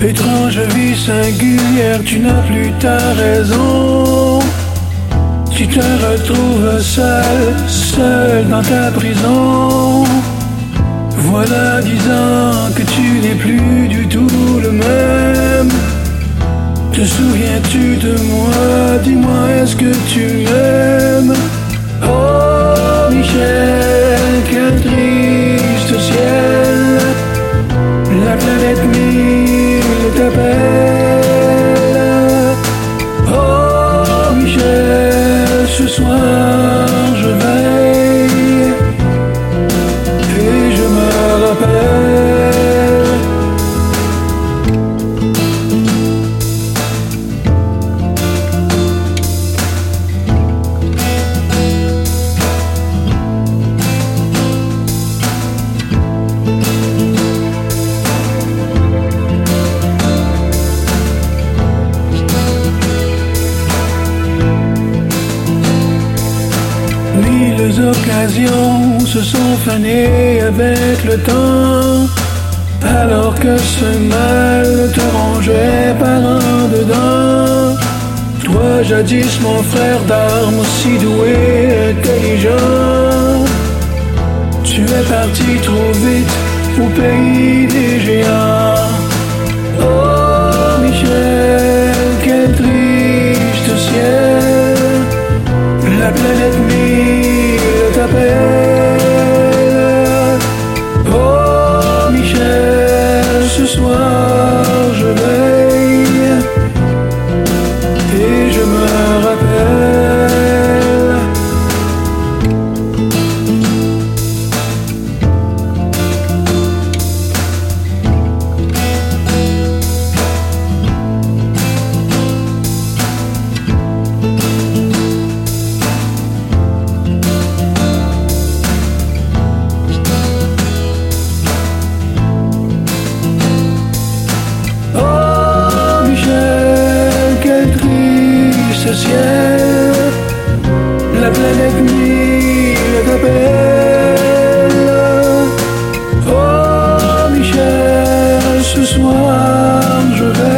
Étrange vie singulière, tu n'as plus ta raison. Tu te retrouves seul, seul dans ta prison. Voilà dix ans que tu n'es plus du tout le même. Te souviens-tu de moi? Dis-moi, est-ce que tu m'aimes? Oh Michel, quel triste ciel. La planète mille Occasions se sont fanées avec le temps, alors que ce mal te rongeait par en dedans. Toi, jadis mon frère d'armes, si doué, intelligent, tu es parti trop vite au pays des géants. Oh Michel, quel triste ciel. La planète mille ciel, la planète nuit est belle. Oh Michel, ce soir je vais.